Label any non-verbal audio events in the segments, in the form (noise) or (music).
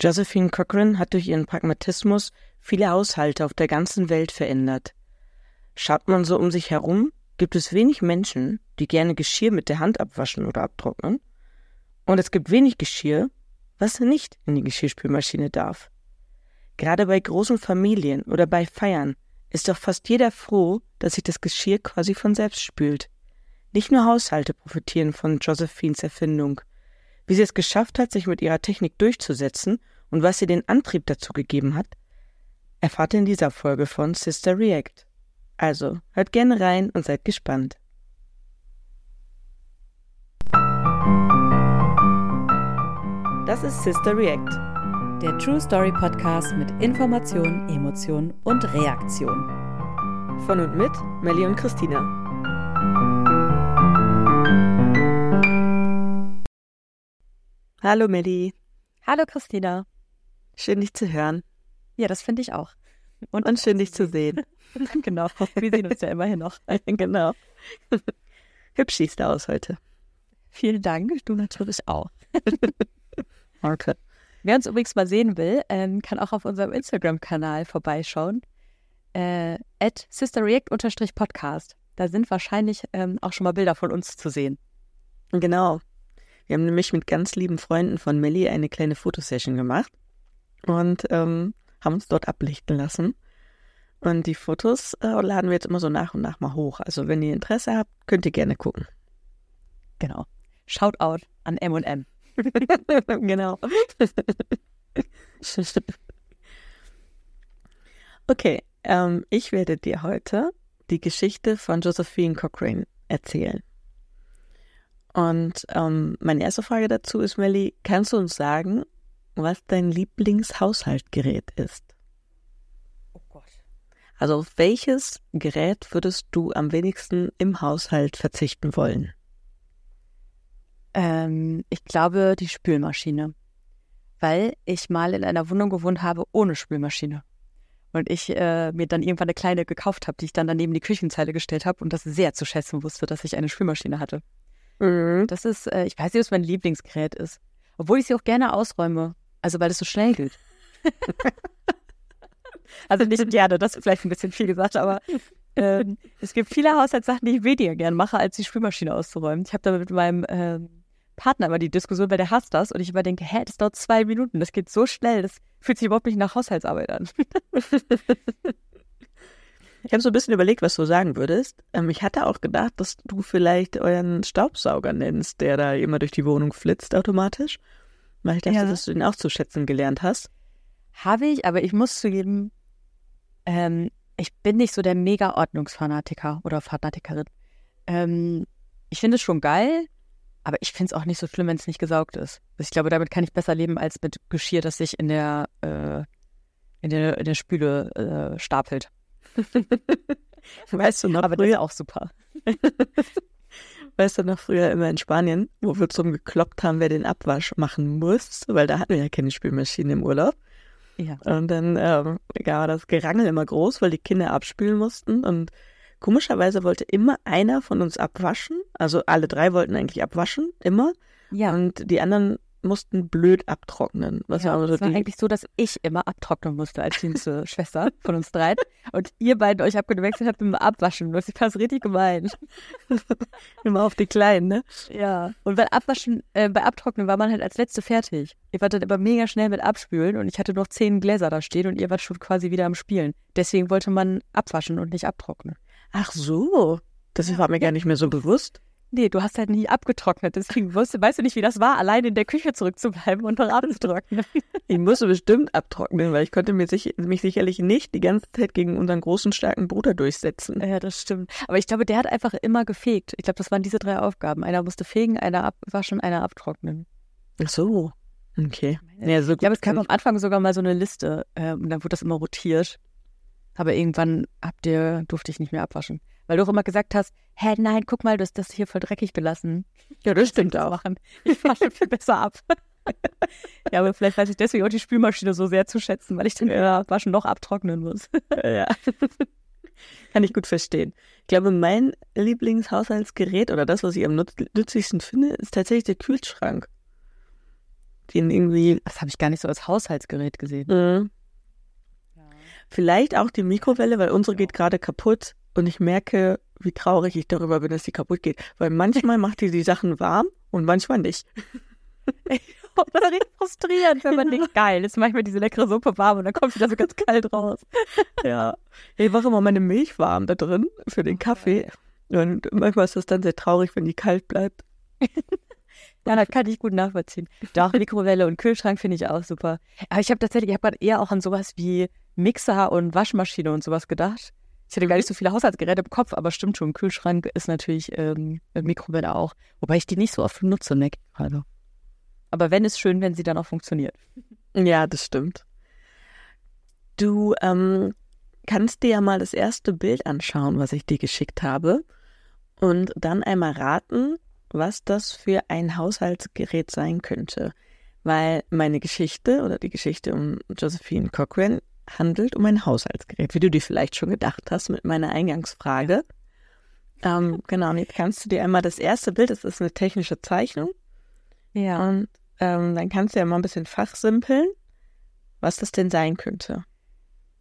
Josephine Cochran hat durch ihren Pragmatismus viele Haushalte auf der ganzen Welt verändert. Schaut man so um sich herum, gibt es wenig Menschen, die gerne Geschirr mit der Hand abwaschen oder abtrocknen. Und es gibt wenig Geschirr, was nicht in die Geschirrspülmaschine darf. Gerade bei großen Familien oder bei Feiern ist doch fast jeder froh, dass sich das Geschirr quasi von selbst spült. Nicht nur Haushalte profitieren von Josephines Erfindung. Wie sie es geschafft hat, sich mit ihrer Technik durchzusetzen und was ihr den Antrieb dazu gegeben hat, erfahrt ihr in dieser Folge von Sister React. Also, hört gerne rein und seid gespannt. Das ist Sister React, der True Story Podcast mit Information, Emotion und Reaktion. Von und mit Melly und Christina. Hallo Melly. Hallo Christina. Schön dich zu hören. Ja, das finde ich auch. Und, und schön dich (laughs) zu sehen. (laughs) genau, wir sehen uns ja immerhin noch. (laughs) genau. Hübsch siehst du aus heute. Vielen Dank, du natürlich auch. okay. Wer uns übrigens mal sehen will, ähm, kann auch auf unserem Instagram-Kanal vorbeischauen. Äh, at sisterreact-podcast. Da sind wahrscheinlich ähm, auch schon mal Bilder von uns zu sehen. Genau. Wir haben nämlich mit ganz lieben Freunden von Melly eine kleine Fotosession gemacht und ähm, haben uns dort ablichten lassen. Und die Fotos äh, laden wir jetzt immer so nach und nach mal hoch. Also wenn ihr Interesse habt, könnt ihr gerne gucken. Genau. Shoutout an M&M. (laughs) genau. (laughs) okay, ähm, ich werde dir heute die Geschichte von Josephine Cochrane erzählen. Und ähm, meine erste Frage dazu ist, Melly, kannst du uns sagen, was dein Lieblingshaushaltgerät ist? Oh Gott. Also auf welches Gerät würdest du am wenigsten im Haushalt verzichten wollen? Ähm, ich glaube die Spülmaschine, weil ich mal in einer Wohnung gewohnt habe ohne Spülmaschine. Und ich äh, mir dann irgendwann eine kleine gekauft habe, die ich dann daneben die Küchenzeile gestellt habe und das sehr zu schätzen wusste, dass ich eine Spülmaschine hatte. Mhm. Das ist, äh, ich weiß nicht, was mein Lieblingsgerät ist. Obwohl ich sie auch gerne ausräume. Also weil es so schnell geht. (laughs) also nicht gerne, das ist vielleicht ein bisschen viel gesagt, aber äh, es gibt viele Haushaltssachen, die ich weniger gern mache, als die Spülmaschine auszuräumen. Ich habe da mit meinem äh, Partner immer die Diskussion, weil der hasst das und ich immer denke, hä, das dauert zwei Minuten, das geht so schnell, das fühlt sich überhaupt nicht nach Haushaltsarbeit an. (laughs) Ich habe so ein bisschen überlegt, was du sagen würdest. Ähm, ich hatte auch gedacht, dass du vielleicht euren Staubsauger nennst, der da immer durch die Wohnung flitzt automatisch. Weil ich dachte, ja. dass du den auch zu schätzen gelernt hast. Habe ich, aber ich muss zugeben, ähm, ich bin nicht so der Mega-Ordnungsfanatiker oder Fanatikerin. Ähm, ich finde es schon geil, aber ich finde es auch nicht so schlimm, wenn es nicht gesaugt ist. Also ich glaube, damit kann ich besser leben als mit Geschirr, das sich in der, äh, in der, in der Spüle äh, stapelt. (laughs) weißt du noch, aber früher, auch super. (laughs) weißt du noch früher immer in Spanien, wo wir zum gekloppt haben, wer den Abwasch machen muss, weil da hatten wir ja keine Spülmaschine im Urlaub. Ja. Und dann ähm, war das Gerangel immer groß, weil die Kinder abspülen mussten und komischerweise wollte immer einer von uns abwaschen. Also alle drei wollten eigentlich abwaschen, immer. Ja. Und die anderen mussten blöd abtrocknen. Was ja, war so es war eigentlich so, dass ich immer abtrocknen musste als jüngste Schwester (laughs) von uns dreien. Und ihr beiden euch abgewechselt habt mit dem Abwaschen. Das ist richtig gemein. (laughs) immer auf die Kleinen, ne? Ja. Und bei Abwaschen, äh, bei Abtrocknen war man halt als Letzte fertig. Ihr wart dann immer mega schnell mit Abspülen und ich hatte noch zehn Gläser da stehen und ihr wart schon quasi wieder am Spielen. Deswegen wollte man abwaschen und nicht abtrocknen. Ach so. Das ja. war mir gar nicht mehr so bewusst. Nee, du hast halt nie abgetrocknet. Deswegen weißt, weißt du nicht, wie das war, allein in der Küche zurückzubleiben und noch abzutrocknen. (laughs) Ich musste bestimmt abtrocknen, weil ich konnte mir sich, mich sicherlich nicht die ganze Zeit gegen unseren großen, starken Bruder durchsetzen. Ja, das stimmt. Aber ich glaube, der hat einfach immer gefegt. Ich glaube, das waren diese drei Aufgaben. Einer musste fegen, einer abwaschen, einer abtrocknen. Ach so. Okay. Ja, so gut. Ja, aber es kam am Anfang sogar mal so eine Liste äh, und dann wurde das immer rotiert. Aber irgendwann habt ihr, durfte ich nicht mehr abwaschen. Weil du auch immer gesagt hast, hä, nein, guck mal, du hast das hier voll dreckig belassen. Ja, das stimmt auch. Machen. Ich wasche viel besser ab. (laughs) ja, aber vielleicht weiß ich deswegen auch die Spülmaschine so sehr zu schätzen, weil ich den ja. Waschen noch abtrocknen muss. (laughs) ja. Kann ich gut verstehen. Ich glaube, mein Lieblingshaushaltsgerät oder das, was ich am nützlichsten finde, ist tatsächlich der Kühlschrank. den irgendwie. Das habe ich gar nicht so als Haushaltsgerät gesehen. Mhm. Vielleicht auch die Mikrowelle, weil unsere geht gerade kaputt und ich merke, wie traurig ich darüber bin, dass sie kaputt geht. Weil manchmal macht die die Sachen warm und manchmal nicht. (laughs) Oder richtig frustrierend, wenn man denkt, geil, jetzt mache ich mir diese leckere Suppe warm und dann kommt wieder so ganz kalt raus. (laughs) Ja. Ich mache immer meine Milch warm da drin für den Kaffee. Und manchmal ist das dann sehr traurig, wenn die kalt bleibt. (laughs) Ja, das kann ich gut nachvollziehen. Doch, Mikrowelle und Kühlschrank finde ich auch super. Aber ich habe tatsächlich, ich habe gerade eher auch an sowas wie Mixer und Waschmaschine und sowas gedacht. Ich hatte gar nicht so viele Haushaltsgeräte im Kopf, aber stimmt schon, Kühlschrank ist natürlich ähm, Mikrowelle auch. Wobei ich die nicht so oft nutze, ne? Also. Aber wenn, ist schön, wenn sie dann auch funktioniert. Ja, das stimmt. Du ähm, kannst dir ja mal das erste Bild anschauen, was ich dir geschickt habe. Und dann einmal raten, was das für ein Haushaltsgerät sein könnte. Weil meine Geschichte oder die Geschichte um Josephine Cochran handelt um ein Haushaltsgerät, wie du dir vielleicht schon gedacht hast mit meiner Eingangsfrage. Ähm, genau, und jetzt kannst du dir einmal das erste Bild, das ist eine technische Zeichnung. Ja. Und ähm, dann kannst du ja mal ein bisschen fachsimpeln, was das denn sein könnte.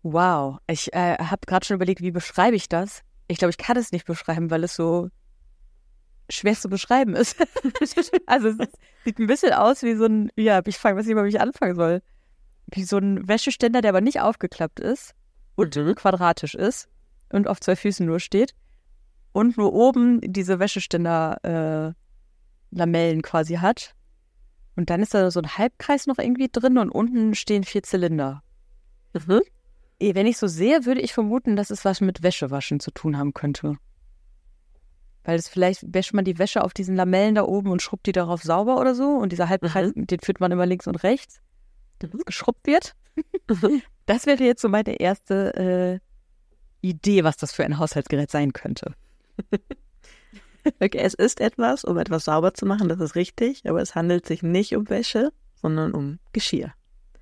Wow. Ich äh, habe gerade schon überlegt, wie beschreibe ich das? Ich glaube, ich kann es nicht beschreiben, weil es so schwer zu beschreiben ist. (laughs) also es sieht ein bisschen aus wie so ein, ja, ich fange, was ich mal, wie ich anfangen soll. Wie so ein Wäscheständer, der aber nicht aufgeklappt ist und Mhm. quadratisch ist und auf zwei Füßen nur steht. Und nur oben diese Wäscheständer äh, Lamellen quasi hat. Und dann ist da so ein Halbkreis noch irgendwie drin und unten stehen vier Zylinder. Mhm. Eh, Wenn ich so sehe, würde ich vermuten, dass es was mit Wäschewaschen zu tun haben könnte. Weil es vielleicht wäscht man die Wäsche auf diesen Lamellen da oben und schrubbt die darauf sauber oder so. Und dieser Halbkreis, den führt man immer links und rechts, geschrubbt wird. Mhm. (laughs) Das wäre jetzt so meine erste äh, Idee, was das für ein Haushaltsgerät sein könnte. (laughs) Okay, es ist etwas, um etwas sauber zu machen, das ist richtig, aber es handelt sich nicht um Wäsche, sondern um Geschirr.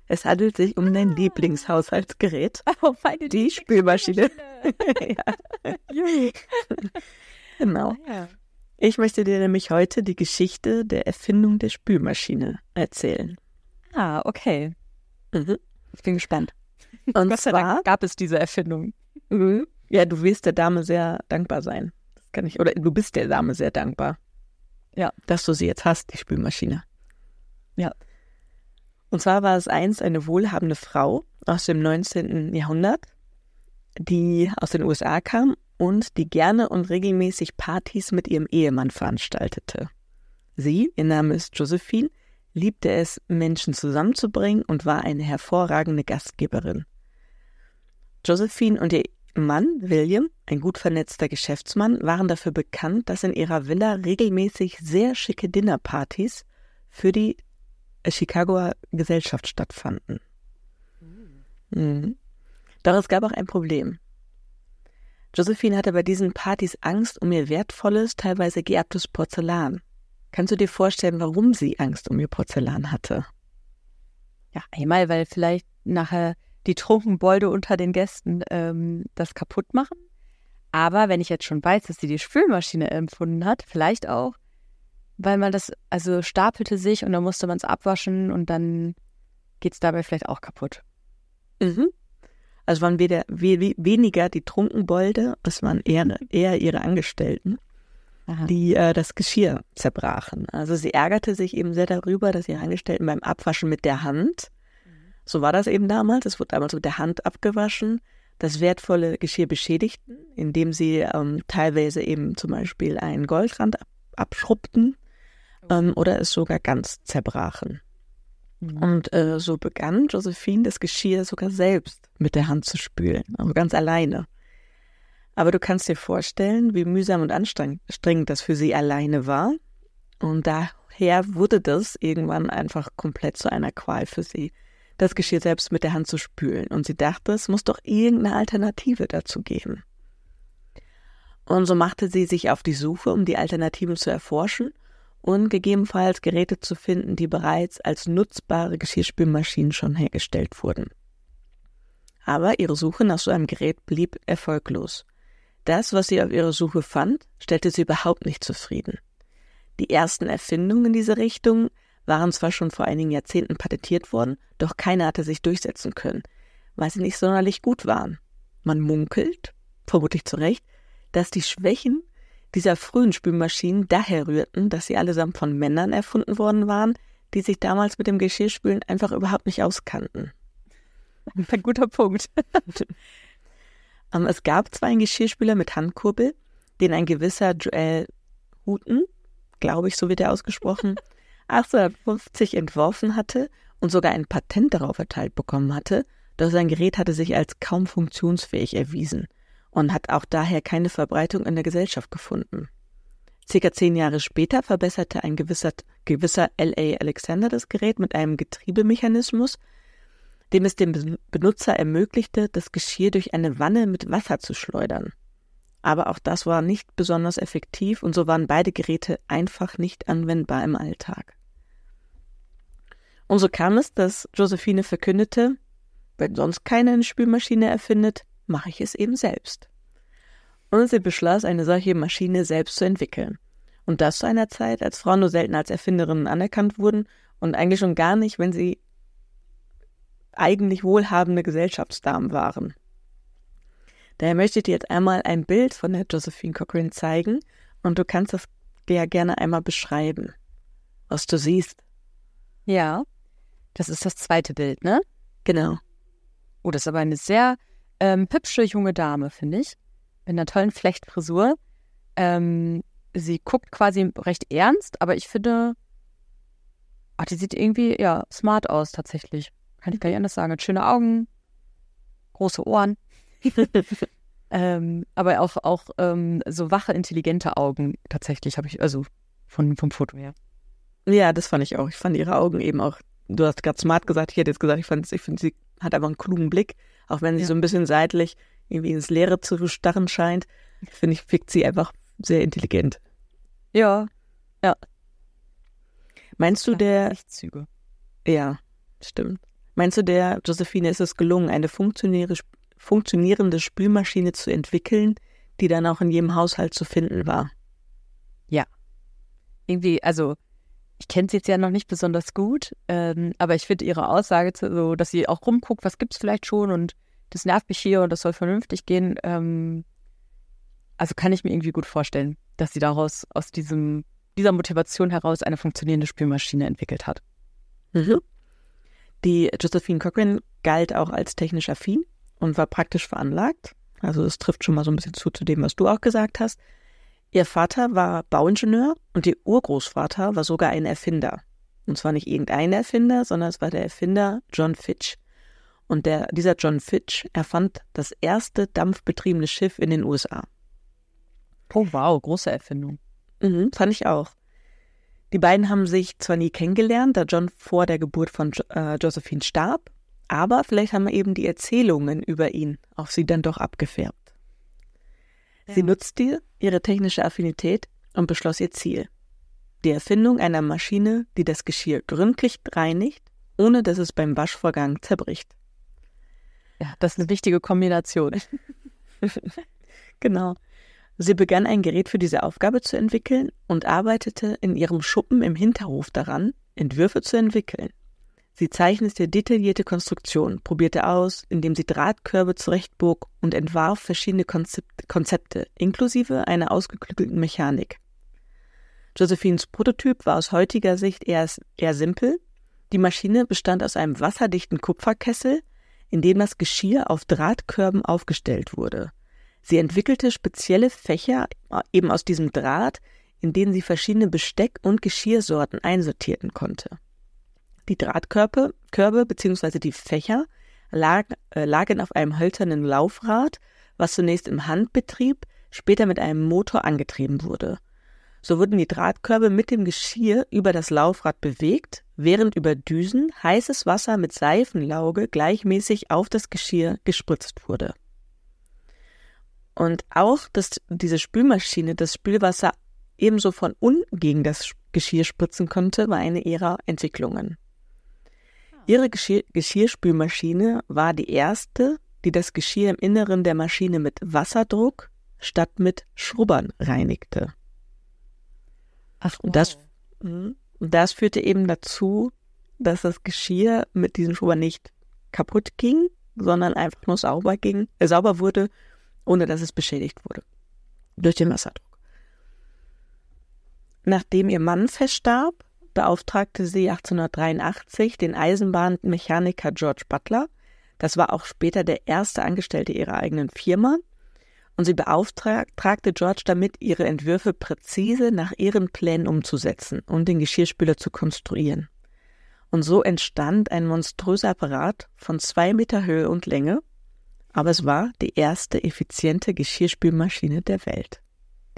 Es handelt sich um dein Lieblingshaushaltsgerät, (laughs) Oh, meine die Spülmaschine. genau. Ja. Ich möchte dir nämlich heute die Geschichte der Erfindung der Spülmaschine erzählen. Ah, okay. Mhm. Ich bin gespannt. (laughs) Und Gott sei zwar, Dank gab es diese Erfindung. Mhm. ja, du wirst der Dame sehr dankbar sein. Das kann ich, oder du bist der Dame sehr dankbar. Ja. Dass du sie jetzt hast, die Spülmaschine. Ja. Und zwar war es einst eine wohlhabende Frau aus dem 19. Jahrhundert, die aus den USA kam und die gerne und regelmäßig Partys mit ihrem Ehemann veranstaltete. Sie, ihr Name ist Josephine, liebte es, Menschen zusammenzubringen und war eine hervorragende Gastgeberin. Josephine und ihr Mann, William, ein gut vernetzter Geschäftsmann, waren dafür bekannt, dass in ihrer Villa regelmäßig sehr schicke Dinnerpartys für die Chicagoer Gesellschaft stattfanden. Mhm. Doch es gab auch ein Problem. Josephine hatte bei diesen Partys Angst um ihr wertvolles, teilweise geerbtes Porzellan. Kannst du dir vorstellen, warum sie Angst um ihr Porzellan hatte? Ja, einmal, weil vielleicht nachher die Trunkenbolde unter den Gästen ähm, das kaputt machen. Aber wenn ich jetzt schon weiß, dass sie die Spülmaschine empfunden hat, vielleicht auch, weil man das, also stapelte sich und dann musste man es abwaschen und dann geht es dabei vielleicht auch kaputt. Mhm. Also waren weder, we, we, weniger die Trunkenbolde, es waren eher, eher ihre Angestellten, Aha. die äh, das Geschirr zerbrachen. Also sie ärgerte sich eben sehr darüber, dass ihre Angestellten beim Abwaschen mit der Hand, so war das eben damals, es wurde damals mit der Hand abgewaschen, das wertvolle Geschirr beschädigten, indem sie ähm, teilweise eben zum Beispiel einen Goldrand ab, abschrubbten ähm, oder es sogar ganz zerbrachen. Mhm. Und äh, so begann Josephine das Geschirr sogar selbst mit der Hand zu spülen, also ganz alleine. Aber du kannst dir vorstellen, wie mühsam und anstrengend das für sie alleine war. Und daher wurde das irgendwann einfach komplett zu einer Qual für sie, das Geschirr selbst mit der Hand zu spülen. Und sie dachte, es muss doch irgendeine Alternative dazu geben. Und so machte sie sich auf die Suche, um die Alternativen zu erforschen und gegebenenfalls Geräte zu finden, die bereits als nutzbare Geschirrspülmaschinen schon hergestellt wurden. Aber ihre Suche nach so einem Gerät blieb erfolglos. Das, was sie auf ihrer Suche fand, stellte sie überhaupt nicht zufrieden. Die ersten Erfindungen in diese Richtung waren zwar schon vor einigen Jahrzehnten patentiert worden, doch keiner hatte sich durchsetzen können, weil sie nicht sonderlich gut waren. Man munkelt, vermutlich zu Recht, dass die Schwächen dieser frühen Spülmaschinen daher rührten, dass sie allesamt von Männern erfunden worden waren, die sich damals mit dem Geschirrspülen einfach überhaupt nicht auskannten. (laughs) Ein guter Punkt. (laughs) Ähm, es gab zwar einen Geschirrspüler mit Handkurbel, den ein gewisser Joel Houghton, glaube ich, so wird er ausgesprochen, (laughs) 1850 entworfen hatte und sogar ein Patent darauf erteilt bekommen hatte, doch sein Gerät hatte sich als kaum funktionsfähig erwiesen und hat auch daher keine Verbreitung in der Gesellschaft gefunden. Circa zehn Jahre später verbesserte ein gewisser, gewisser L.A. Alexander das Gerät mit einem Getriebemechanismus, dem es dem Benutzer ermöglichte, das Geschirr durch eine Wanne mit Wasser zu schleudern. Aber auch das war nicht besonders effektiv und so waren beide Geräte einfach nicht anwendbar im Alltag. Und so kam es, dass Josephine verkündete, wenn sonst keiner eine Spülmaschine erfindet, mache ich es eben selbst. Und sie beschloss, eine solche Maschine selbst zu entwickeln. Und das zu einer Zeit, als Frauen nur selten als Erfinderinnen anerkannt wurden und eigentlich schon gar nicht, wenn sie eigentlich wohlhabende Gesellschaftsdamen waren. Daher möchte ich dir jetzt einmal ein Bild von der Josephine Cochrane zeigen und du kannst das ja gerne einmal beschreiben, was du siehst. Ja, das ist das zweite Bild, ne? Genau. Oh, das ist aber eine sehr ähm, hübsche junge Dame, finde ich. Mit einer tollen Flechtfrisur. Ähm, sie guckt quasi recht ernst, aber ich finde, ach, die sieht irgendwie, ja, smart aus tatsächlich. Kann ich gar nicht anders sagen. Hat schöne Augen, große Ohren. (laughs) ähm, aber auch, auch ähm, so wache, intelligente Augen tatsächlich habe ich, also von, vom Foto her. Ja, das fand ich auch. Ich fand ihre Augen eben auch, du hast gerade smart gesagt, ich hätte jetzt gesagt, ich, fand, ich finde, sie hat aber einen klugen Blick, auch wenn sie ja. so ein bisschen seitlich irgendwie ins Leere zu starren scheint, finde ich, fickt sie einfach sehr intelligent. Ja, ja. Meinst du der. Lichtzüge. Ja, stimmt. Meinst du, der Josephine ist es gelungen, eine funktionierende Spülmaschine zu entwickeln, die dann auch in jedem Haushalt zu finden war? Ja. Irgendwie, also ich kenne sie jetzt ja noch nicht besonders gut, ähm, aber ich finde ihre Aussage so, dass sie auch rumguckt, was gibt es vielleicht schon und das nervt mich hier und das soll vernünftig gehen. Ähm, also kann ich mir irgendwie gut vorstellen, dass sie daraus aus diesem dieser Motivation heraus eine funktionierende Spülmaschine entwickelt hat. Mhm. Die Josephine Cochran galt auch als technisch affin und war praktisch veranlagt. Also das trifft schon mal so ein bisschen zu zu dem, was du auch gesagt hast. Ihr Vater war Bauingenieur und ihr Urgroßvater war sogar ein Erfinder. Und zwar nicht irgendein Erfinder, sondern es war der Erfinder John Fitch. Und der, dieser John Fitch erfand das erste dampfbetriebene Schiff in den USA. Oh wow, große Erfindung. Mhm, fand ich auch. Die beiden haben sich zwar nie kennengelernt, da John vor der Geburt von jo äh, Josephine starb, aber vielleicht haben eben die Erzählungen über ihn auf sie dann doch abgefärbt. Sie nutzte ihre technische Affinität und beschloss ihr Ziel. Die Erfindung einer Maschine, die das Geschirr gründlich reinigt, ohne dass es beim Waschvorgang zerbricht. Ja, das ist eine wichtige Kombination. (laughs) genau. Sie begann ein Gerät für diese Aufgabe zu entwickeln und arbeitete in ihrem Schuppen im Hinterhof daran, Entwürfe zu entwickeln. Sie zeichnete detaillierte Konstruktionen, probierte aus, indem sie Drahtkörbe zurechtbog und entwarf verschiedene Konzepte, inklusive einer ausgeklügelten Mechanik. Josephines Prototyp war aus heutiger Sicht eher, eher simpel. Die Maschine bestand aus einem wasserdichten Kupferkessel, in dem das Geschirr auf Drahtkörben aufgestellt wurde. Sie entwickelte spezielle Fächer eben aus diesem Draht, in denen sie verschiedene Besteck- und Geschirrsorten einsortieren konnte. Die Drahtkörbe Körbe, bzw. die Fächer lag, äh, lagen auf einem hölzernen Laufrad, was zunächst im Handbetrieb, später mit einem Motor angetrieben wurde. So wurden die Drahtkörbe mit dem Geschirr über das Laufrad bewegt, während über Düsen heißes Wasser mit Seifenlauge gleichmäßig auf das Geschirr gespritzt wurde. Und auch, dass diese Spülmaschine das Spülwasser ebenso von unten gegen das Geschirr spritzen konnte, war eine ihrer Entwicklungen. Ihre Geschirr Geschirrspülmaschine war die erste, die das Geschirr im Inneren der Maschine mit Wasserdruck statt mit Schrubbern reinigte. Ach, wow. das, mhm. das führte eben dazu, dass das Geschirr mit diesem Schuber nicht kaputt ging, sondern einfach nur sauber ging, äh, sauber wurde, ohne dass es beschädigt wurde. Durch den Wasserdruck. Nachdem ihr Mann verstarb, beauftragte sie 1883 den Eisenbahnmechaniker George Butler. Das war auch später der erste Angestellte ihrer eigenen Firma. Und sie beauftragte George damit, ihre Entwürfe präzise nach ihren Plänen umzusetzen und den Geschirrspüler zu konstruieren. Und so entstand ein monströser Apparat von zwei Meter Höhe und Länge, aber es war die erste effiziente Geschirrspülmaschine der Welt.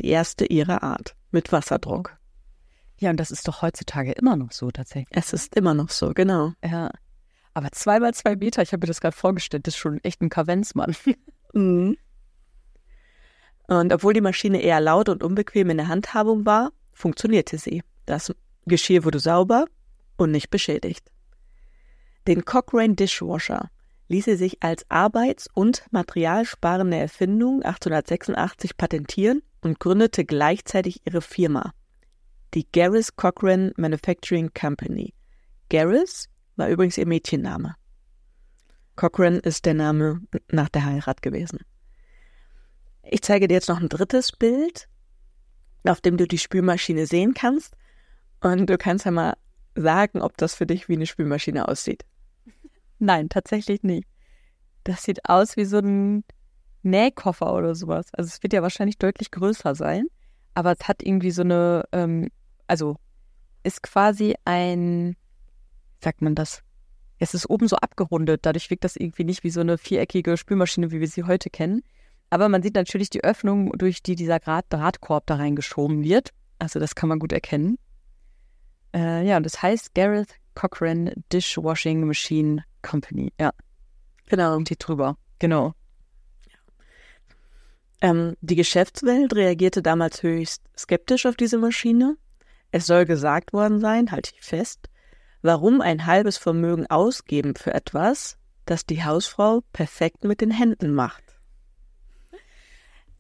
Die erste ihrer Art, mit Wasserdruck. Ja, und das ist doch heutzutage immer noch so tatsächlich. Es ist immer noch so, genau. Ja. Aber zwei mal zwei Meter, ich habe mir das gerade vorgestellt, das ist schon echt ein Kavenzmann. (laughs) Mhm. Und obwohl die Maschine eher laut und unbequem in der Handhabung war, funktionierte sie. Das Geschirr wurde sauber und nicht beschädigt. Den Cochrane Dishwasher ließ sie sich als arbeits- und materialsparende Erfindung 1886 patentieren und gründete gleichzeitig ihre Firma, die Garris Cochrane Manufacturing Company. Garris war übrigens ihr Mädchenname. Cochrane ist der Name nach der Heirat gewesen. Ich zeige dir jetzt noch ein drittes Bild, auf dem du die Spülmaschine sehen kannst. Und du kannst ja mal sagen, ob das für dich wie eine Spülmaschine aussieht. Nein, tatsächlich nicht. Das sieht aus wie so ein Nähkoffer oder sowas. Also es wird ja wahrscheinlich deutlich größer sein, aber es hat irgendwie so eine ähm, also ist quasi ein, sagt man das? Es ist oben so abgerundet, dadurch wirkt das irgendwie nicht wie so eine viereckige Spülmaschine, wie wir sie heute kennen. Aber man sieht natürlich die Öffnung, durch die dieser Drahtkorb da reingeschoben wird. Also das kann man gut erkennen. Äh, ja, und das heißt Gareth Cochran Dishwashing Machine Company. Ja. Genau. Und die drüber. Genau. Ähm, die Geschäftswelt reagierte damals höchst skeptisch auf diese Maschine. Es soll gesagt worden sein, halte ich fest, warum ein halbes Vermögen ausgeben für etwas, das die Hausfrau perfekt mit den Händen macht.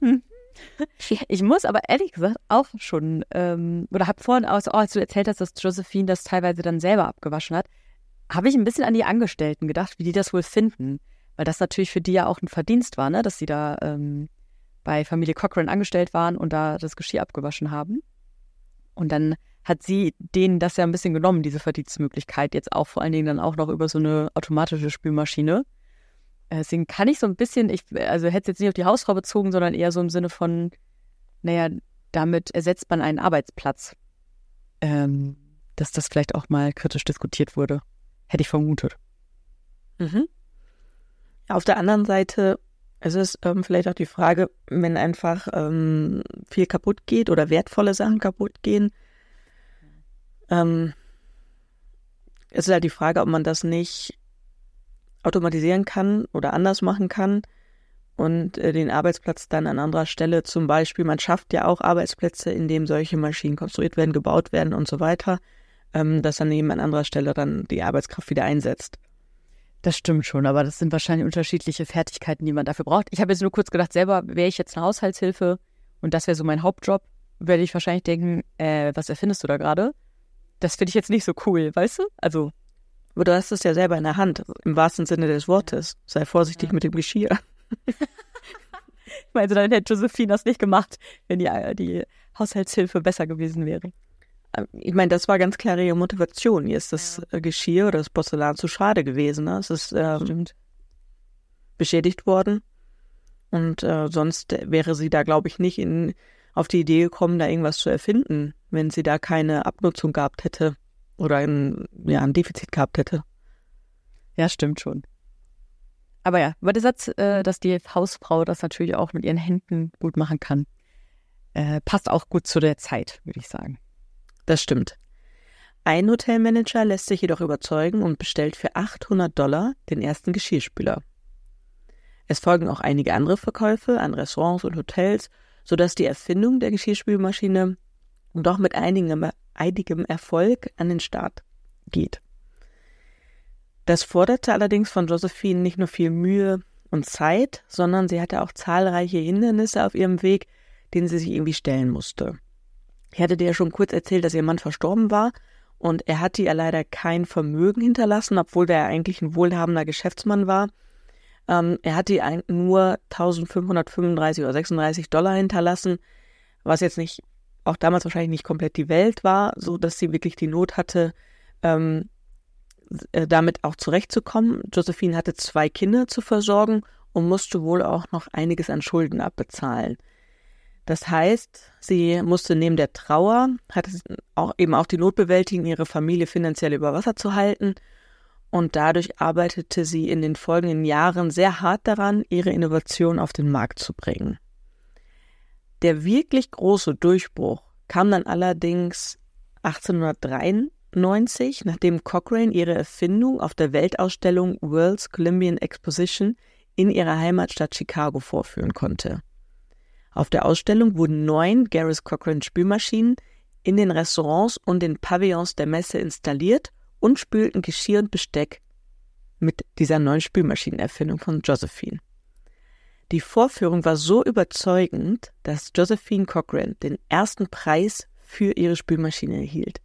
Hm. (laughs) Ich muss aber ehrlich gesagt auch schon, ähm, oder habe vorhin aus, oh, als du erzählt hast, dass Josephine das teilweise dann selber abgewaschen hat, habe ich ein bisschen an die Angestellten gedacht, wie die das wohl finden. Weil das natürlich für die ja auch ein Verdienst war, ne? dass sie da ähm, bei Familie Cochrane angestellt waren und da das Geschirr abgewaschen haben. Und dann hat sie denen das ja ein bisschen genommen, diese Verdienstmöglichkeit, jetzt auch vor allen Dingen dann auch noch über so eine automatische Spülmaschine. Äh, deswegen kann ich so ein bisschen, ich, also hätte es jetzt nicht auf die Hausfrau bezogen, sondern eher so im Sinne von, naja, damit ersetzt man einen Arbeitsplatz. Ähm, dass das vielleicht auch mal kritisch diskutiert wurde. Hätte ich vermutet. Mhm. Auf der anderen Seite ist es ähm, vielleicht auch die Frage, wenn einfach ähm, viel kaputt geht oder wertvolle Sachen kaputt gehen, ähm, es ist halt die Frage, ob man das nicht automatisieren kann oder anders machen kann und äh, den Arbeitsplatz dann an anderer Stelle zum Beispiel, man schafft ja auch Arbeitsplätze, in denen solche Maschinen konstruiert werden, gebaut werden und so weiter, ähm, dass dann eben an anderer Stelle dann die Arbeitskraft wieder einsetzt. Das stimmt schon, aber das sind wahrscheinlich unterschiedliche Fertigkeiten, die man dafür braucht. Ich habe jetzt nur kurz gedacht, selber wäre ich jetzt eine Haushaltshilfe und das wäre so mein Hauptjob, werde ich wahrscheinlich denken, äh, was erfindest du da gerade? das finde ich jetzt nicht so cool, weißt du? Also. Aber du hast es ja selber in der Hand, im wahrsten Sinne des Wortes. Sei vorsichtig ja. mit dem Geschirr. (laughs) ich meine, dann hätte Josephine das nicht gemacht, wenn die, die Haushaltshilfe besser gewesen wäre. Ähm, ich meine, das war ganz klar ihre Motivation. Ihr ist das ja. Äh, Geschirr oder das Porzellan zu schade gewesen. Ne? Es ist ähm, beschädigt worden. Und äh, sonst wäre sie da, glaube ich, nicht in auf die Idee gekommen, da irgendwas zu erfinden, wenn sie da keine Abnutzung gehabt hätte oder ein, ja, ein Defizit gehabt hätte. Ja, stimmt schon. Aber ja, aber der Satz, äh, dass die Hausfrau das natürlich auch mit ihren Händen gut machen kann, äh, passt auch gut zu der Zeit, würde ich sagen. Das stimmt. Ein Hotelmanager lässt sich jedoch überzeugen und bestellt für 800 Dollar den ersten Geschirrspüler. Es folgen auch einige andere Verkäufe an Restaurants und Hotels sodass die Erfindung der Geschirrspülmaschine doch mit einigem, einigem Erfolg an den Start geht. Das forderte allerdings von Josephine nicht nur viel Mühe und Zeit, sondern sie hatte auch zahlreiche Hindernisse auf ihrem Weg, denen sie sich irgendwie stellen musste. Ich hatte dir ja schon kurz erzählt, dass ihr Mann verstorben war Und er hatte ihr leider kein Vermögen hinterlassen, obwohl er eigentlich ein wohlhabender Geschäftsmann war. Ähm, er hatte ihr nur 1535 oder 36 Dollar hinterlassen, was jetzt nicht, auch damals wahrscheinlich nicht komplett die Welt war, so dass sie wirklich die Not hatte, ähm, äh, damit auch zurechtzukommen. Josephine hatte zwei Kinder zu versorgen und musste wohl auch noch einiges an Schulden abbezahlen. Das heißt, sie musste neben der Trauer, hatte auch eben auch die Not bewältigen, ihre Familie finanziell über Wasser zu halten. Und dadurch arbeitete sie in den folgenden Jahren sehr hart daran, ihre Innovation auf den Markt zu bringen. Der wirklich große Durchbruch kam dann allerdings 1893, nachdem Cochrane ihre Erfindung auf der Weltausstellung World's Columbian Exposition in ihrer Heimatstadt Chicago vorführen konnte. Auf der Ausstellung wurden neun Garris Cochrane Spülmaschinen in den Restaurants und den Pavillons der Messe installiert und spülten Geschirr und Besteck mit dieser neuen Spülmaschinenerfindung von Josephine. Die Vorführung war so überzeugend, dass Josephine Cochrane den ersten Preis für ihre Spülmaschine erhielt.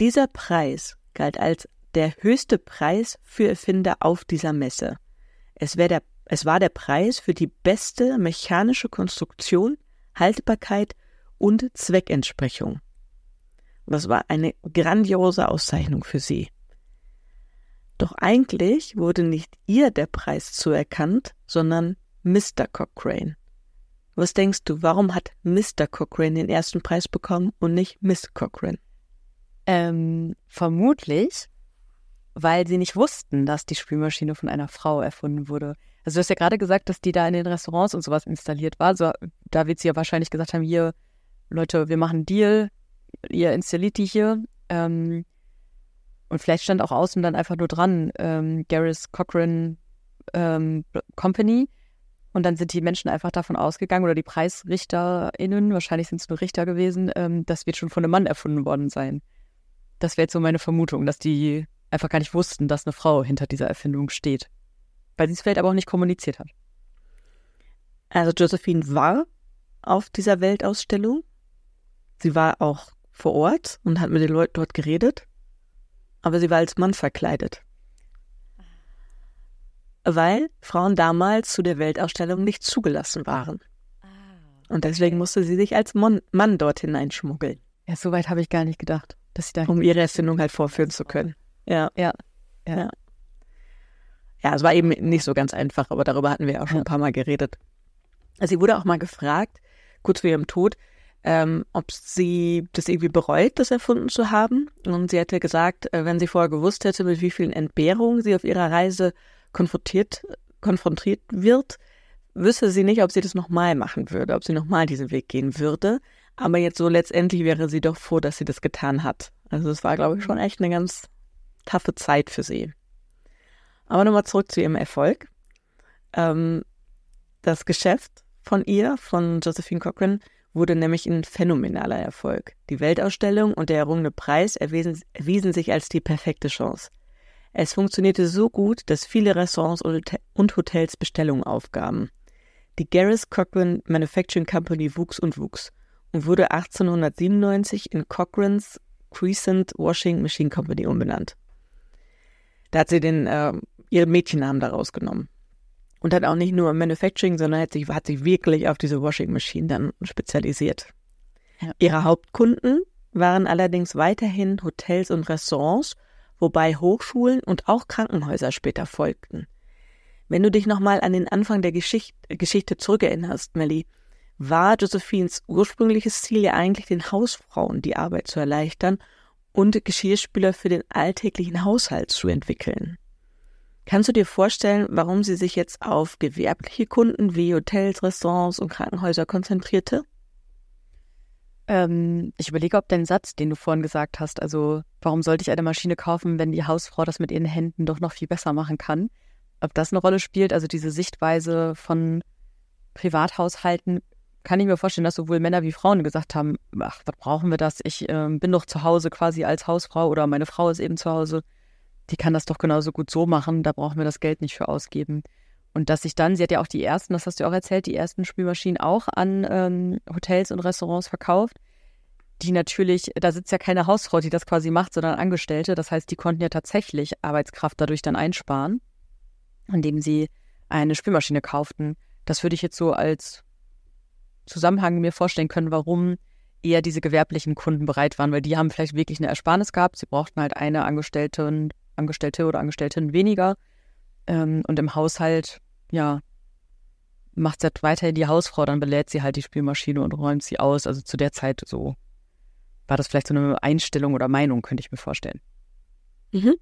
Dieser Preis galt als der höchste Preis für Erfinder auf dieser Messe. Es, der, es war der Preis für die beste mechanische Konstruktion, Haltbarkeit und Zweckentsprechung. Das war eine grandiose Auszeichnung für sie. Doch eigentlich wurde nicht ihr der Preis zuerkannt, sondern Mr. Cochrane. Was denkst du, warum hat Mr. Cochrane den ersten Preis bekommen und nicht Miss Cochrane? Ähm, vermutlich, weil sie nicht wussten, dass die Spülmaschine von einer Frau erfunden wurde. Also du hast ja gerade gesagt, dass die da in den Restaurants und sowas installiert war. Also, da wird sie ja wahrscheinlich gesagt haben, hier, Leute, wir machen einen Deal, ihr installiert die hier. Ähm, und vielleicht stand auch außen dann einfach nur dran, ähm, Garris Cochrane ähm, Company. Und dann sind die Menschen einfach davon ausgegangen, oder die PreisrichterInnen, wahrscheinlich sind es nur Richter gewesen, ähm, das wird schon von einem Mann erfunden worden sein. Das wäre jetzt so meine Vermutung, dass die einfach gar nicht wussten, dass eine Frau hinter dieser Erfindung steht. Weil sie es vielleicht aber auch nicht kommuniziert hat. Also Josephine war auf dieser Weltausstellung. Sie war auch vor Ort und hat mit den Leuten dort geredet. Aber sie war als Mann verkleidet. Weil Frauen damals zu der Weltausstellung nicht zugelassen waren. Ah, und deswegen musste sie sich als Mann dort hineinschmuggeln. Ja, so weit habe ich gar nicht gedacht, dass sie da. Um ihre Erfindung halt vorführen zu können. Ja. Ja. Ja. Ja, es war eben nicht so ganz einfach, aber darüber hatten wir auch schon ein paar Mal geredet. Sie wurde auch mal gefragt, kurz vor ihrem Tod, ähm, ob sie das irgendwie bereut, das erfunden zu haben. Und sie hätte gesagt, äh, wenn sie vorher gewusst hätte, mit wie vielen Entbehrungen sie auf ihrer Reise konfrontiert, konfrontiert wird, wüsste sie nicht, ob sie das nochmal machen würde, ob sie nochmal diesen Weg gehen würde. Aber jetzt so letztendlich wäre sie doch froh, dass sie das getan hat. Also es war, glaube ich, schon echt eine ganz taffe Zeit für sie. Aber nochmal zurück zu ihrem Erfolg. Ähm, das Geschäft von ihr, von Josephine Cochran, wurde nämlich ein phänomenaler Erfolg. Die Weltausstellung und der errungene Preis erwiesen, erwiesen sich als die perfekte Chance. Es funktionierte so gut, dass viele Restaurants und Hotels Bestellungen aufgaben. Die Garris Cochran Manufacturing Company wuchs und wuchs und wurde 1897 in Cochran's Crescent Washing Machine Company umbenannt. Da hat sie den, äh, ihren Mädchennamen daraus genommen. Und hat auch nicht nur Manufacturing, sondern hat sich, hat sich wirklich auf diese Washing Machine dann spezialisiert. Ja. Ihre Hauptkunden waren allerdings weiterhin Hotels und Restaurants, wobei Hochschulen und auch Krankenhäuser später folgten. Wenn du dich nochmal an den Anfang der Geschicht Geschichte zurückerinnerst, Melly, war Josephines ursprüngliches Ziel ja eigentlich den Hausfrauen die Arbeit zu erleichtern und Geschirrspüler für den alltäglichen Haushalt zu entwickeln. Kannst du dir vorstellen, warum sie sich jetzt auf gewerbliche Kunden wie Hotels, Restaurants und Krankenhäuser konzentrierte? Ähm, ich überlege, ob dein Satz, den du vorhin gesagt hast, also warum sollte ich eine Maschine kaufen, wenn die Hausfrau das mit ihren Händen doch noch viel besser machen kann, ob das eine Rolle spielt, also diese Sichtweise von Privathaushalten kann ich mir vorstellen, dass sowohl Männer wie Frauen gesagt haben, ach, was brauchen wir das? Ich äh, bin doch zu Hause quasi als Hausfrau oder meine Frau ist eben zu Hause. Die kann das doch genauso gut so machen, da brauchen wir das Geld nicht für ausgeben. Und dass sich dann, sie hat ja auch die ersten, das hast du auch erzählt, die ersten Spülmaschinen auch an ähm, Hotels und Restaurants verkauft. die natürlich, da sitzt ja keine Hausfrau, die das quasi macht, sondern Angestellte. Das heißt, die konnten ja tatsächlich Arbeitskraft dadurch dann einsparen, indem sie eine Spülmaschine kauften. Das würde ich jetzt so als Zusammenhang mir vorstellen können, warum eher diese gewerblichen Kunden bereit waren, weil die haben vielleicht wirklich eine Ersparnis gehabt. Sie brauchten halt eine Angestellte, Angestellte oder Angestellten weniger. Ähm, und im Haushalt, ja, macht sie halt weiterhin die Hausfrau, dann belädt sie halt die Spülmaschine und räumt sie aus. Also zu der Zeit so war das vielleicht so eine Einstellung oder Meinung, könnte ich mir vorstellen. Mhm.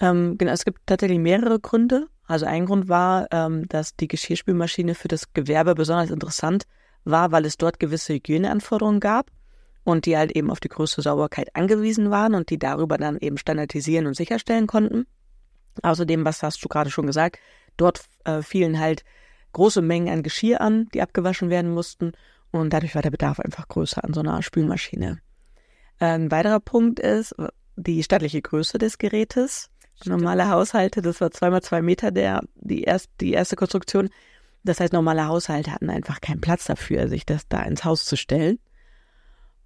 Ähm, genau, es gibt tatsächlich mehrere Gründe. Also ein Grund war, ähm, dass die Geschirrspülmaschine für das Gewerbe besonders interessant war, weil es dort gewisse Hygieneanforderungen gab und die halt eben auf die größte Sauberkeit angewiesen waren und die darüber dann eben standardisieren und sicherstellen konnten. Außerdem, was hast du gerade schon gesagt, dort äh, fielen halt große Mengen an Geschirr an, die abgewaschen werden mussten und dadurch war der Bedarf einfach größer an so einer Spülmaschine. Ein weiterer Punkt ist die stattliche Größe des Gerätes. Stimmt. Normale Haushalte, das war zweimal zwei Meter der, die, erst, die erste Konstruktion. Das heißt, normale Haushalte hatten einfach keinen Platz dafür, sich das da ins Haus zu stellen.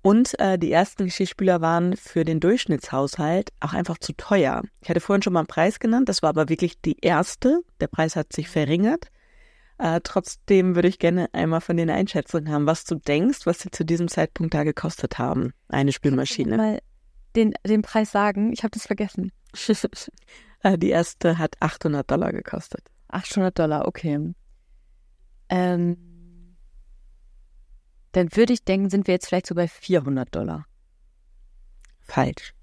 Und äh, die ersten Geschirrspüler waren für den Durchschnittshaushalt auch einfach zu teuer. Ich hatte vorhin schon mal einen Preis genannt, das war aber wirklich die erste. Der Preis hat sich verringert. Äh, trotzdem würde ich gerne einmal von dir eine Einschätzung haben, was du denkst, was sie zu diesem Zeitpunkt da gekostet haben, eine Spülmaschine. Mal den, den Preis sagen, ich habe das vergessen. (laughs) Äh, die erste hat 800 Dollar gekostet. 800 Dollar, okay. Ähm, dann würde ich denken, sind wir jetzt vielleicht so bei 400 Dollar. Falsch.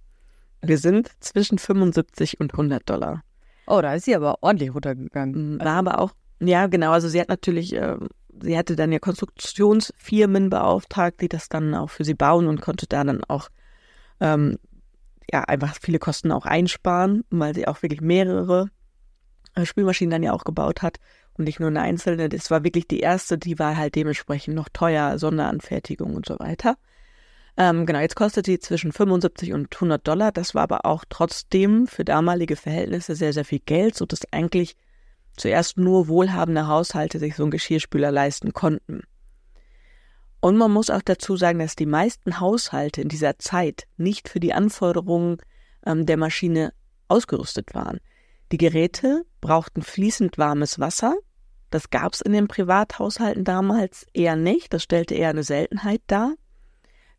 Wir sind zwischen 75 und 100 Dollar. Oh, da ist sie aber ordentlich runtergegangen. War aber auch ja, genau. Also sie hat natürlich, äh, sie hatte dann ja Konstruktionsfirmen beauftragt, die das dann auch für sie bauen und konnte da dann auch ähm, ja einfach viele Kosten auch einsparen, weil sie auch wirklich mehrere äh, Spülmaschinen dann ja auch gebaut hat und nicht nur eine einzelne. Das war wirklich die erste, die war halt dementsprechend noch teuer, Sonderanfertigung und so weiter. Ähm, genau, jetzt kostet sie zwischen 75 und 100 Dollar. Das war aber auch trotzdem für damalige Verhältnisse sehr, sehr viel Geld, so dass eigentlich zuerst nur wohlhabende Haushalte sich so einen Geschirrspüler leisten konnten. Und man muss auch dazu sagen, dass die meisten Haushalte in dieser Zeit nicht für die Anforderungen ähm, der Maschine ausgerüstet waren. Die Geräte brauchten fließend warmes Wasser. Das gab es in den Privathaushalten damals eher nicht. Das stellte eher eine Seltenheit dar.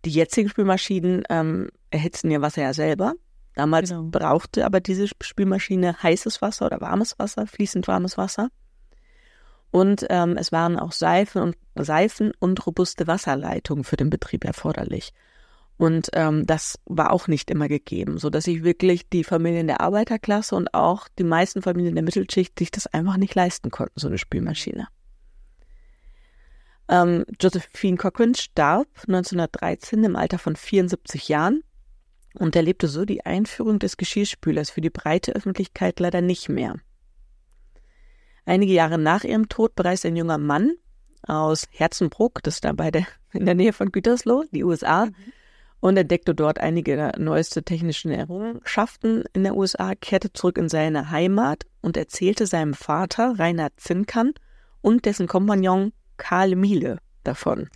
Die jetzigen Spülmaschinen ähm, erhitzen ihr Wasser ja selber. Damals genau. brauchte aber diese Spülmaschine heißes Wasser oder warmes Wasser, fließend warmes Wasser. Und ähm, es waren auch Seifen und, Seifen und robuste Wasserleitungen für den Betrieb erforderlich. Und ähm, das war auch nicht immer gegeben, so dass sich wirklich die Familien der Arbeiterklasse und auch die meisten Familien der Mittelschicht sich das einfach nicht leisten konnten, so eine Spülmaschine. Ähm, Josephine Cochrane starb 1913 im Alter von 74 Jahren und erlebte so die Einführung des Geschirrspülers für die breite Öffentlichkeit leider nicht mehr. Einige Jahre nach ihrem Tod bereiste ein junger Mann aus Herzenbruck, das ist da bei der, in der Nähe von Gütersloh, die USA, mhm. Und entdeckte dort einige neueste technische Errungenschaften in der USA, kehrte zurück in seine Heimat und erzählte seinem Vater, Reinhard Zinkern, und dessen Kompagnon Karl Miele davon.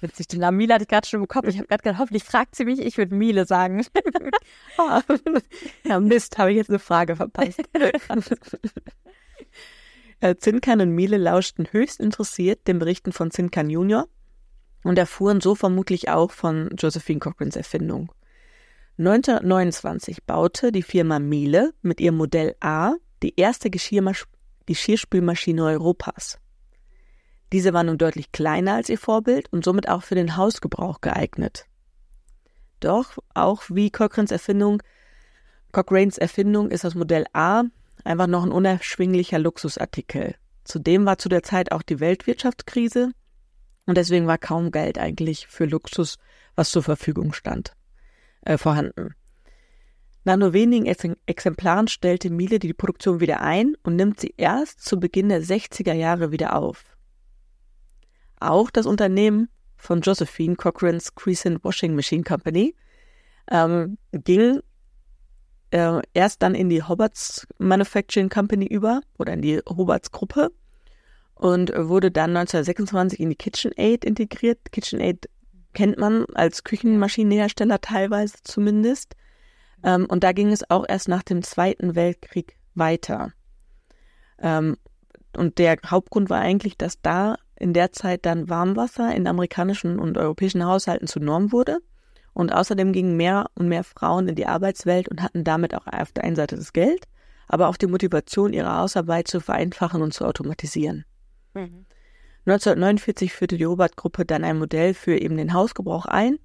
Witzig, den Namen Miele hatte ich gerade schon im Kopf. Ich habe gerade gedacht, hoffentlich fragt sie mich, ich würde Miele sagen. (laughs) (laughs) ja, Mist, habe ich jetzt eine Frage verpasst. (laughs) Äh, Zinkan und Miele lauschten höchst interessiert den Berichten von Zinkan Junior und erfuhren so vermutlich auch von Josephine Cochranes Erfindung. 1929 baute die Firma Miele mit ihrem Modell A die erste Geschirrspülmaschine Europas. Diese war nun deutlich kleiner als ihr Vorbild und somit auch für den Hausgebrauch geeignet. Doch auch wie Cochranes Erfindung, Cochranes Erfindung ist das Modell A einfach noch ein unerschwinglicher Luxusartikel. Zudem war zu der Zeit auch die Weltwirtschaftskrise und deswegen war kaum Geld eigentlich für Luxus, was zur Verfügung stand, äh, vorhanden. Nach nur wenigen Exemplaren stellte Miele die Produktion wieder ein und nimmt sie erst zu Beginn der 60er Jahre wieder auf. Auch das Unternehmen von Josephine Cochrane's Crescent Washing Machine Company ähm, ging äh, erst dann in die Hobarts Manufacturing Company über oder in die Hobarts Gruppe und wurde dann 1926 in die KitchenAid integriert. KitchenAid kennt man als Küchenmaschinenhersteller teilweise zumindest. Ähm, und da ging es auch erst nach dem Zweiten Weltkrieg weiter. Ähm, und der Hauptgrund war eigentlich, dass da in der Zeit dann Warmwasser in amerikanischen und europäischen Haushalten zur Norm wurde. Und außerdem gingen mehr und mehr Frauen in die Arbeitswelt und hatten damit auch auf der einen Seite das Geld, aber auch die Motivation, ihre Hausarbeit zu vereinfachen und zu automatisieren. Mhm. 1949 führte die Robert-Gruppe dann ein Modell für eben den Hausgebrauch ein.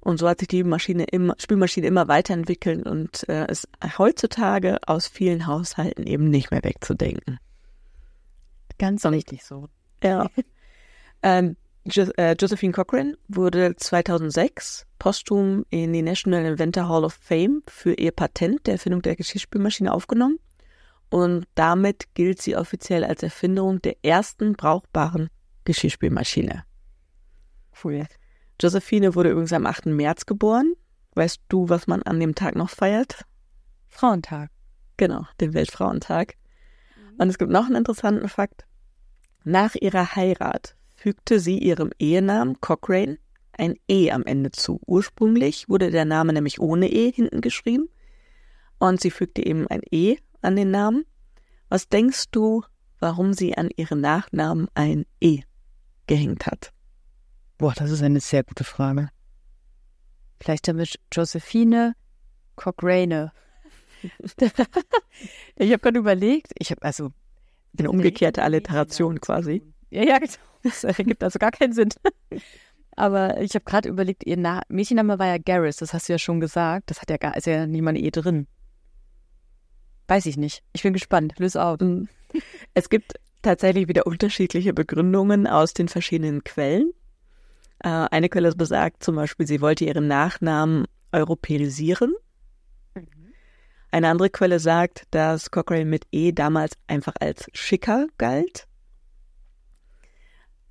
Und so hat sich die Maschine immer, Spülmaschine immer weiterentwickelt und äh, ist heutzutage aus vielen Haushalten eben nicht mehr wegzudenken. Ganz richtig so. Ja. (laughs) ähm, jo äh, Josephine Cochran wurde 2006 posthum in die National Inventor Hall of Fame für ihr Patent der Erfindung der Geschirrspülmaschine aufgenommen. Und damit gilt sie offiziell als Erfinderung der ersten brauchbaren Geschirrspülmaschine. Cool. Josephine wurde übrigens am 8. März geboren. Weißt du, was man an dem Tag noch feiert? Frauentag. Genau, den Weltfrauentag. Und es gibt noch einen interessanten Fakt. Nach ihrer Heirat fügte sie ihrem Ehenamen Cochrane ein E am Ende zu. Ursprünglich wurde der Name nämlich ohne E hinten geschrieben und sie fügte eben ein E an den Namen. Was denkst du, warum sie an ihren Nachnamen ein E gehängt hat? Boah, das ist eine sehr gute Frage. Vielleicht damit Josephine Cochrane. (laughs) ich habe gerade überlegt, ich habe also eine umgekehrte Alliteration quasi. Ja, ja, genau. das ergibt also gar keinen Sinn. Aber ich habe gerade überlegt, ihr Na Mädchenname war ja Garris, das hast du ja schon gesagt. Das hat ja gar, ist ja niemand eh drin. Weiß ich nicht. Ich bin gespannt. Löse auf. Mhm. Es gibt tatsächlich wieder unterschiedliche Begründungen aus den verschiedenen Quellen. Äh, eine Quelle besagt zum Beispiel, sie wollte ihren Nachnamen europäisieren. Eine andere Quelle sagt, dass Cochrane mit E damals einfach als schicker galt.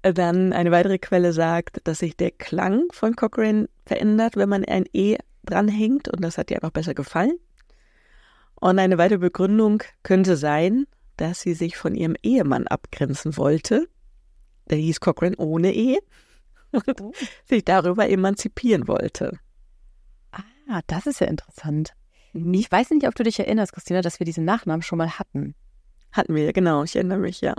Dann eine weitere Quelle sagt, dass sich der Klang von Cochrane verändert, wenn man ein E dranhängt und das hat ihr einfach besser gefallen. Und eine weitere Begründung könnte sein, dass sie sich von ihrem Ehemann abgrenzen wollte. Der hieß Cochrane ohne E und oh. sich darüber emanzipieren wollte. Ah, das ist ja interessant. Ich weiß nicht, ob du dich erinnerst, Christina, dass wir diesen Nachnamen schon mal hatten. Hatten wir, genau. Ich erinnere mich, ja.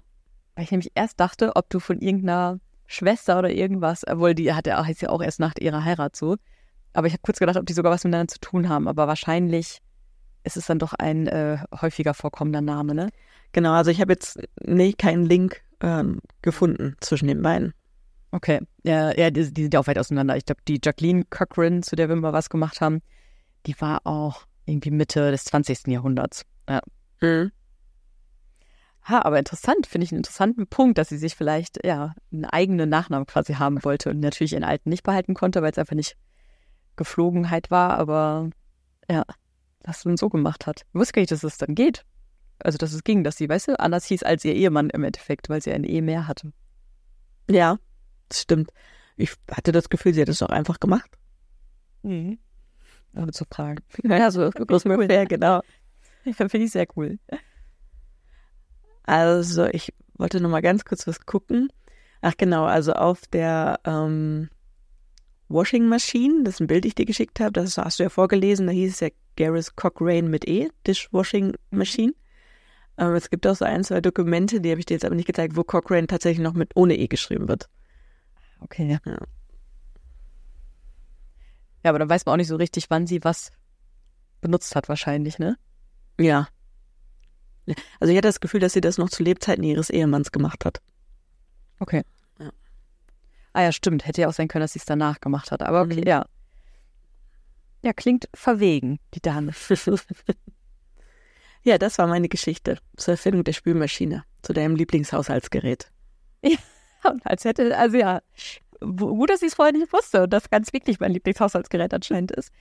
Weil ich nämlich erst dachte, ob du von irgendeiner Schwester oder irgendwas, obwohl die hat ja auch, heißt ja auch erst nach ihrer Heirat so. Aber ich habe kurz gedacht, ob die sogar was miteinander zu tun haben. Aber wahrscheinlich ist es dann doch ein äh, häufiger vorkommender Name, ne? Genau, also ich habe jetzt nee, keinen Link ähm, gefunden zwischen den beiden. Okay, ja, ja die, die sind ja auch weit auseinander. Ich glaube, die Jacqueline Cochran, zu der wir mal was gemacht haben, die war auch irgendwie Mitte des 20. Jahrhunderts. Ja. Mhm. Ha, aber interessant, finde ich einen interessanten Punkt, dass sie sich vielleicht ja einen eigenen Nachnamen quasi haben wollte und natürlich ihren alten nicht behalten konnte, weil es einfach nicht Geflogenheit war, aber ja, das dann so gemacht hat. Ich wusste gar nicht, dass es dann geht. Also, dass es ging, dass sie, weißt du, anders hieß als ihr Ehemann im Endeffekt, weil sie eine Ehe mehr hatte. Ja, das stimmt. Ich hatte das Gefühl, sie hat es auch einfach gemacht. Mhm ohne zu fragen. (laughs) Ja, so groß cool. ungefähr, genau. (laughs) Finde ich sehr cool. Also, ich wollte noch mal ganz kurz was gucken. Ach genau, also auf der ähm, Washing Machine, das ist ein Bild, ich dir geschickt habe, das hast du ja vorgelesen, da hieß es ja Garris Cochrane mit E, Dishwashing Machine. Ähm, es gibt auch so ein, zwei Dokumente, die habe ich dir jetzt aber nicht gezeigt, wo Cochrane tatsächlich noch mit ohne E geschrieben wird. Okay. Ja. Ja, aber dann weiß man auch nicht so richtig, wann sie was benutzt hat, wahrscheinlich, ne? Ja. Also ich hatte das Gefühl, dass sie das noch zu Lebzeiten ihres Ehemanns gemacht hat. Okay. Ah ja, stimmt. Hätte ja auch sein können, dass sie es danach gemacht hat. Aber okay, mhm. ja. Ja, klingt verwegen, die Dame. (laughs) ja, das war meine Geschichte zur Erfindung der Spülmaschine, zu deinem Lieblingshaushaltsgerät. Ja, und als hätte, also ja, gut, dass ich es vorher nicht wusste und das ganz wirklich mein Lieblingshaushaltsgerät anscheinend ist.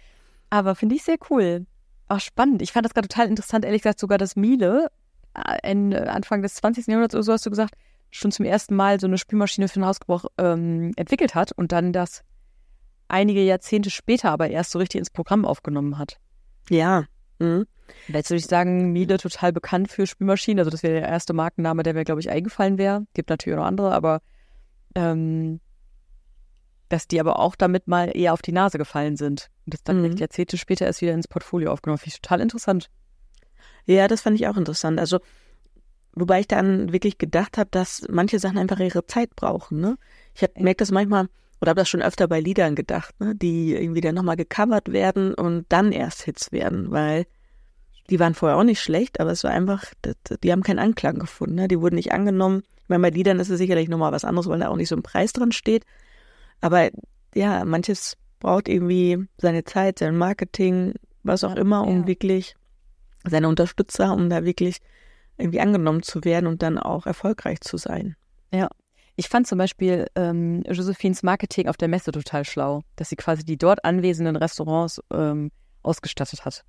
Aber finde ich sehr cool. Auch spannend. Ich fand das gerade total interessant, ehrlich gesagt, sogar, dass Miele äh, Anfang des 20. Jahrhunderts oder so hast du gesagt, schon zum ersten Mal so eine Spülmaschine für den Hausgebrauch ähm, entwickelt hat und dann das einige Jahrzehnte später aber erst so richtig ins Programm aufgenommen hat. Ja. Mhm. Jetzt würde ich sagen, Miele total bekannt für Spülmaschinen. Also das wäre der erste Markenname, der mir, glaube ich, eingefallen wäre. Gibt natürlich auch noch andere, aber ähm, dass die aber auch damit mal eher auf die Nase gefallen sind. Und das dann Mhm. Jahrzehnte später erst wieder ins Portfolio aufgenommen. Finde ich total interessant. Ja, das fand ich auch interessant. Also, wobei ich dann wirklich gedacht habe, dass manche Sachen einfach ihre Zeit brauchen. Ne? Ich merke das manchmal, oder habe das schon öfter bei Liedern gedacht, ne? die irgendwie dann nochmal gecovert werden und dann erst Hits werden, weil die waren vorher auch nicht schlecht, aber es war einfach, die haben keinen Anklang gefunden. Ne? Die wurden nicht angenommen. Ich meine, bei Liedern ist es sicherlich nochmal was anderes, weil da auch nicht so ein Preis dran steht. Aber ja, manches braucht irgendwie seine Zeit, sein Marketing, was auch immer, um ja. wirklich seine Unterstützer, um da wirklich irgendwie angenommen zu werden und dann auch erfolgreich zu sein. Ich fand zum Beispiel ähm, Josephines Marketing auf der Messe total schlau, dass sie quasi die dort anwesenden Restaurants ähm, ausgestattet hat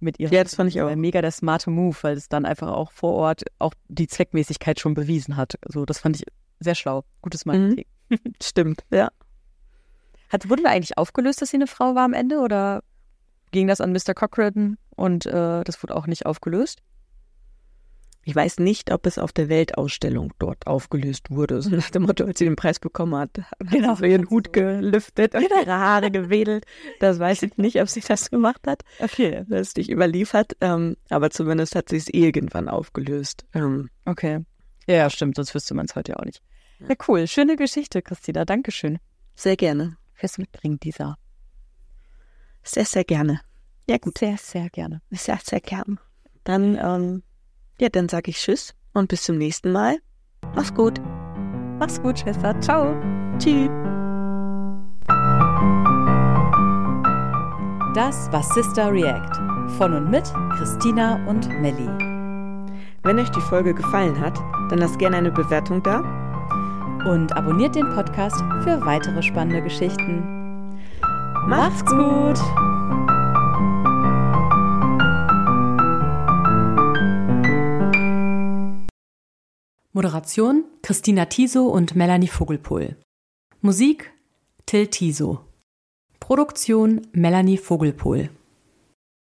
mit ihren. Ja, das fand ich auch. Äh, Mega der smarte Move, weil es dann einfach auch vor Ort auch die Zweckmäßigkeit schon bewiesen hat. Also das fand ich sehr schlau. Gutes Marketing. (laughs) Stimmt, ja. Hat, wurde da eigentlich aufgelöst, dass sie eine Frau war am Ende oder ging das an Mr. Cochran und äh, das wurde auch nicht aufgelöst? Ich weiß nicht, ob es auf der Weltausstellung dort aufgelöst wurde. So nach dem Motto, als sie den Preis bekommen hat, genau, hat sie ihren Hut gelüftet und ihre Haare gewedelt. Das weiß ich nicht, ob sie das gemacht hat. Okay. Das ist nicht überliefert. Ähm, aber zumindest hat sie es irgendwann aufgelöst. Ähm, Okay. Ja, stimmt, sonst wüsste man es heute ja auch nicht. Ja, cool. Schöne Geschichte, Christina. Dankeschön sehr gerne. fürs Mitbringen dieser. Sehr, sehr gerne. Ja, gut. Sehr, sehr gerne. Sehr, sehr gern. Dann, ähm, ja, dann sage ich Tschüss und bis zum nächsten Mal. Mach's gut. Mach's gut, Schwester. Ciao. Tschüss. Das war Sister React. Von und mit Christina und Melli. Wenn euch die Folge gefallen hat, dann lasst gerne eine Bewertung da. Und abonniert den Podcast für weitere spannende Geschichten. Macht's gut! Moderation Christina Tiso und Melanie Vogelpohl. Musik Till Tiso. Produktion Melanie Vogelpohl.